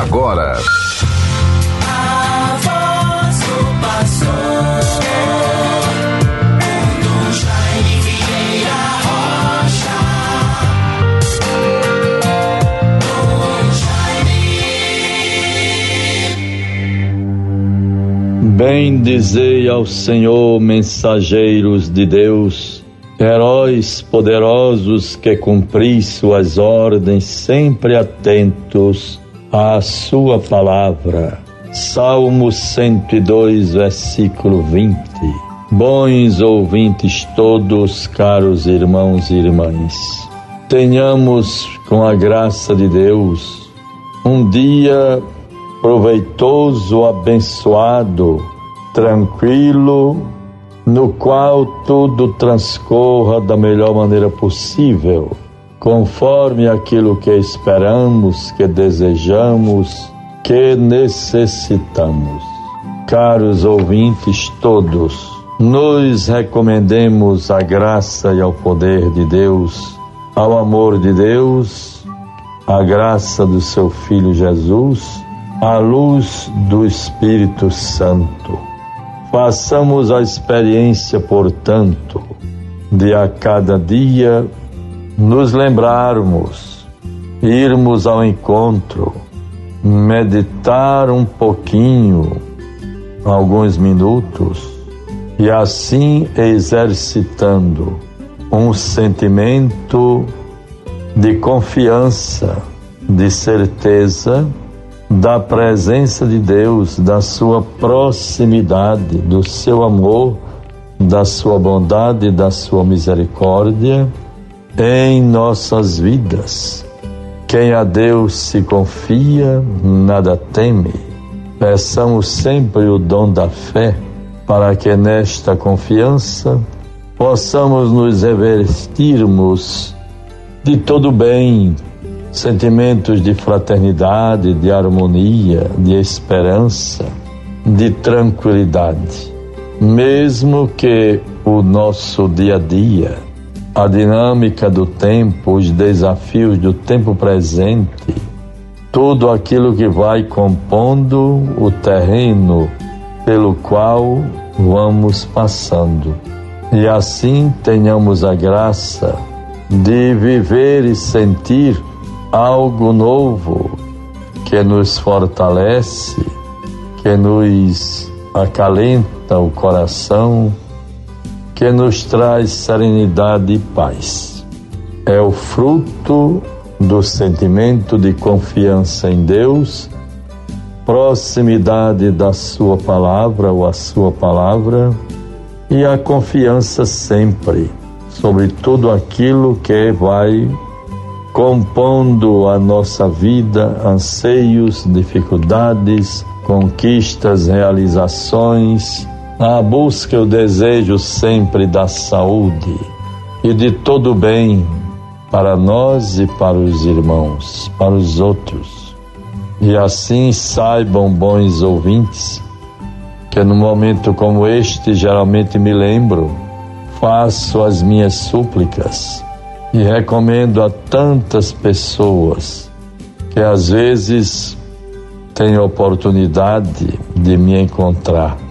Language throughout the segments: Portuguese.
agora. Jaime. Bendizei ao Senhor, mensageiros de Deus, heróis poderosos que cumpris suas ordens, sempre atentos à sua palavra. Salmo 102, versículo 20. Bons ouvintes todos, caros irmãos e irmãs, tenhamos, com a graça de Deus, um dia proveitoso, abençoado, tranquilo, no qual tudo transcorra da melhor maneira possível, conforme aquilo que esperamos, que desejamos, que necessitamos. Caros ouvintes todos, nos recomendemos à graça e ao poder de Deus, ao amor de Deus, à graça do seu Filho Jesus, à luz do Espírito Santo. Façamos a experiência, portanto, de a cada dia nos lembrarmos, irmos ao encontro, meditar um pouquinho, alguns minutos, e assim exercitando um sentimento de confiança, de certeza da presença de Deus, da sua proximidade, do seu amor, da sua bondade, da sua misericórdia em nossas vidas. Quem a Deus se confia, nada teme. Peçamos sempre o dom da fé, para que nesta confiança possamos nos revestirmos de todo bem, sentimentos de fraternidade, de harmonia, de esperança, de tranquilidade. Mesmo que o nosso dia a dia, a dinâmica do tempo, os desafios do tempo presente, tudo aquilo que vai compondo o terreno pelo qual vamos passando. E assim tenhamos a graça de viver e sentir algo novo que nos fortalece, que nos acalenta o coração, que nos traz serenidade e paz. É o fruto do sentimento de confiança em Deus, proximidade da Sua palavra ou a Sua palavra e a confiança sempre sobre tudo aquilo que vai compondo a nossa vida, anseios, dificuldades, conquistas, realizações, a busca o desejo sempre da saúde e de todo o bem para nós e para os irmãos, para os outros. E assim saibam, bons ouvintes, que no momento como este, geralmente me lembro, faço as minhas súplicas e recomendo a tantas pessoas que às vezes têm oportunidade de me encontrar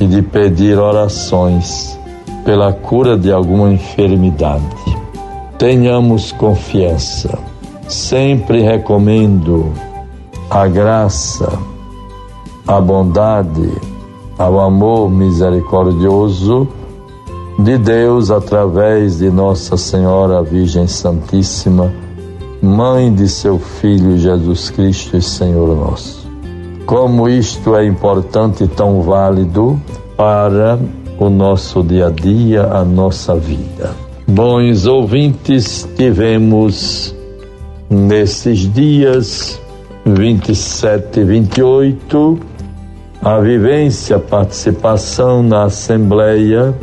e de pedir orações pela cura de alguma enfermidade. Tenhamos confiança. Sempre recomendo a graça, a bondade, ao amor misericordioso de Deus através de Nossa Senhora Virgem Santíssima, Mãe de seu Filho Jesus Cristo e Senhor nosso. Como isto é importante e tão válido para o nosso dia a dia, a nossa vida. Bons ouvintes, tivemos nesses dias 27 e 28 a vivência, participação na Assembleia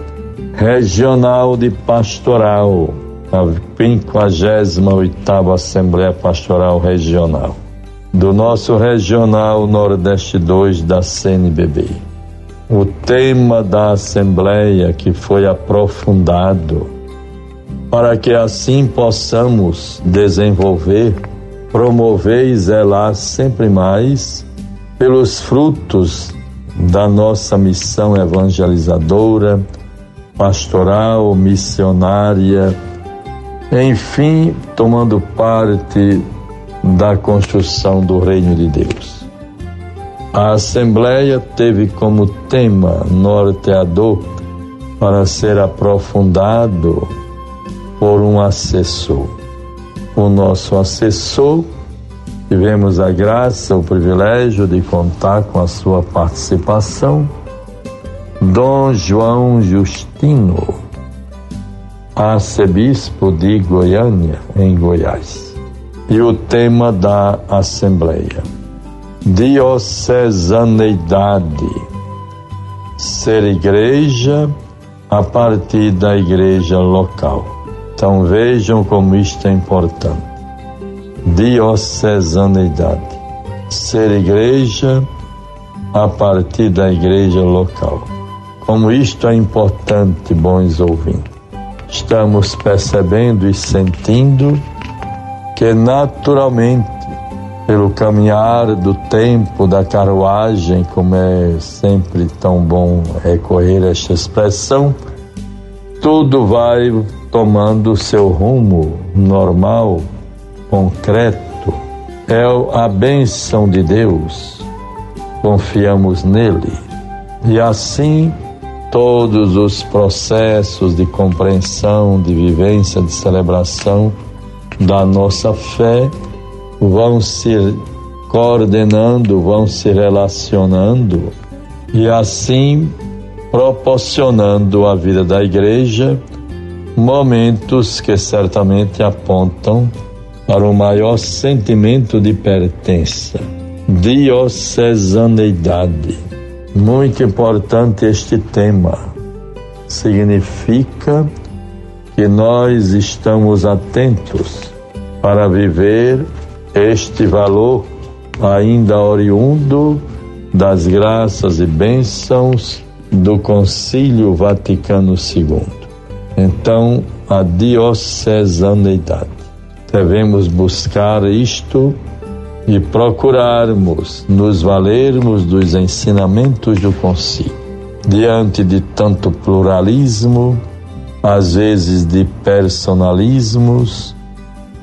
Regional de Pastoral, a 58 Assembleia Pastoral Regional, do nosso Regional Nordeste 2 da CNBB. O tema da Assembleia que foi aprofundado, para que assim possamos desenvolver promover e zelar sempre mais pelos frutos da nossa missão evangelizadora, pastoral, missionária, enfim, tomando parte da construção do reino de Deus. A Assembleia teve como tema norteador para ser aprofundado por um assessor. O nosso assessor, tivemos a graça, o privilégio de contar com a sua participação, Dom João Justino, arcebispo de Goiânia, em Goiás. E o tema da Assembleia: Diocesaneidade, ser igreja a partir da igreja local. Então vejam como isto é importante. Diocesaneidade, ser igreja a partir da igreja local. Como isto é importante, bons ouvintes. Estamos percebendo e sentindo que naturalmente, pelo caminhar do tempo, da carruagem, como é sempre tão bom recorrer a esta expressão, tudo vai tomando seu rumo normal, concreto. É a bênção de Deus, confiamos nele. E assim todos os processos de compreensão, de vivência, de celebração da nossa fé vão se coordenando, vão se relacionando e assim proporcionando à vida da igreja momentos que certamente apontam para o maior sentimento de pertença, diocesaneidade muito importante este tema. Significa que nós estamos atentos para viver este valor ainda oriundo das graças e bênçãos do Concílio Vaticano II. Então, a diocesaneidade. Devemos buscar isto e procurarmos nos valermos dos ensinamentos do Concílio. Diante de tanto pluralismo, às vezes de personalismos,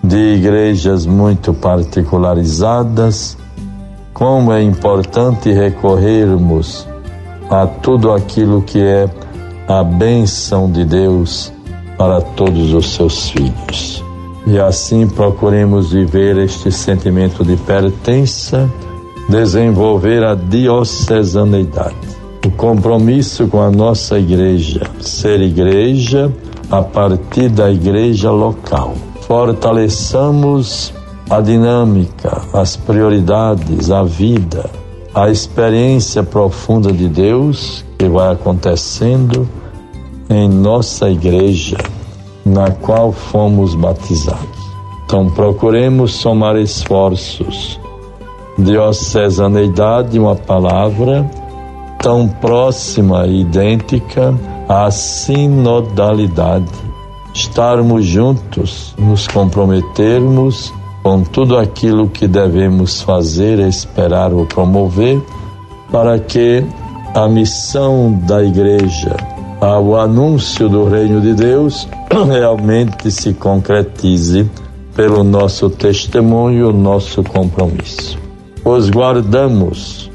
de igrejas muito particularizadas, como é importante recorrermos a tudo aquilo que é a bênção de Deus para todos os seus filhos. E assim procuremos viver este sentimento de pertença, desenvolver a diocesaneidade, o compromisso com a nossa igreja, ser igreja a partir da igreja local. Fortaleçamos a dinâmica, as prioridades, a vida, a experiência profunda de Deus que vai acontecendo em nossa igreja na qual fomos batizados. Então procuremos somar esforços. Diocesaneidade, uma palavra tão próxima e idêntica à sinodalidade. Estarmos juntos, nos comprometermos com tudo aquilo que devemos fazer, esperar ou promover, para que a missão da igreja ao anúncio do reino de Deus realmente se concretize pelo nosso testemunho, nosso compromisso. Os guardamos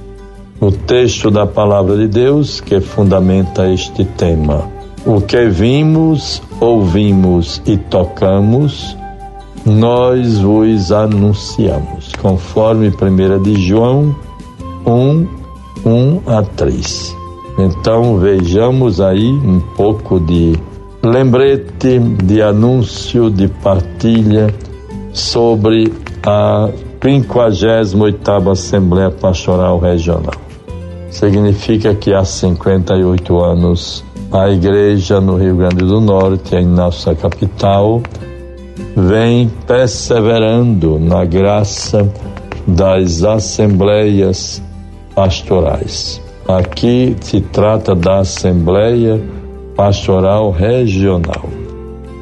o texto da palavra de Deus que fundamenta este tema. O que vimos, ouvimos e tocamos, nós vos anunciamos, conforme 1 de João 1, 1 a 3. Então vejamos aí um pouco de lembrete, de anúncio, de partilha sobre a 58ª Assembleia Pastoral Regional. Significa que há 58 anos a igreja no Rio Grande do Norte, em nossa capital, vem perseverando na graça das assembleias pastorais. Aqui se trata da Assembleia Pastoral Regional,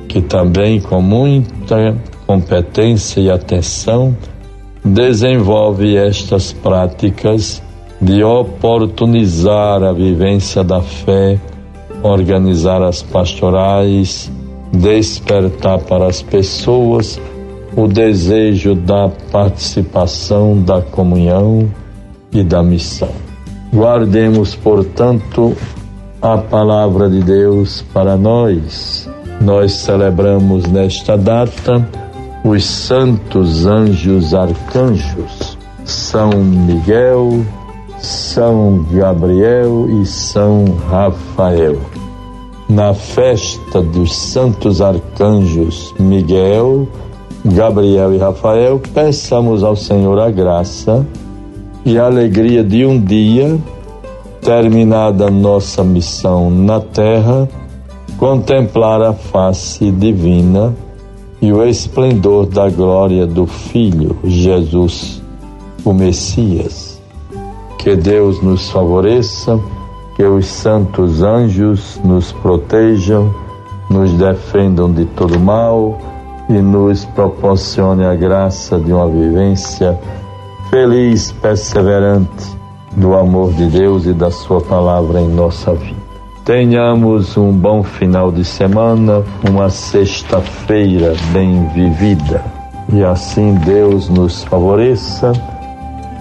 que também com muita competência e atenção desenvolve estas práticas de oportunizar a vivência da fé, organizar as pastorais, despertar para as pessoas o desejo da participação, da comunhão e da missão. Guardemos, portanto, a palavra de Deus para nós. Nós celebramos nesta data os santos anjos arcanjos, São Miguel, São Gabriel e São Rafael. Na festa dos santos arcanjos Miguel, Gabriel e Rafael, peçamos ao Senhor a graça e a alegria de um dia, terminada nossa missão na terra, contemplar a face divina e o esplendor da glória do Filho Jesus, o Messias. Que Deus nos favoreça, que os santos anjos nos protejam, nos defendam de todo mal e nos proporcione a graça de uma vivência feliz, perseverante do amor de Deus e da Sua palavra em nossa vida. Tenhamos um bom final de semana, uma sexta-feira bem vivida. E assim Deus nos favoreça.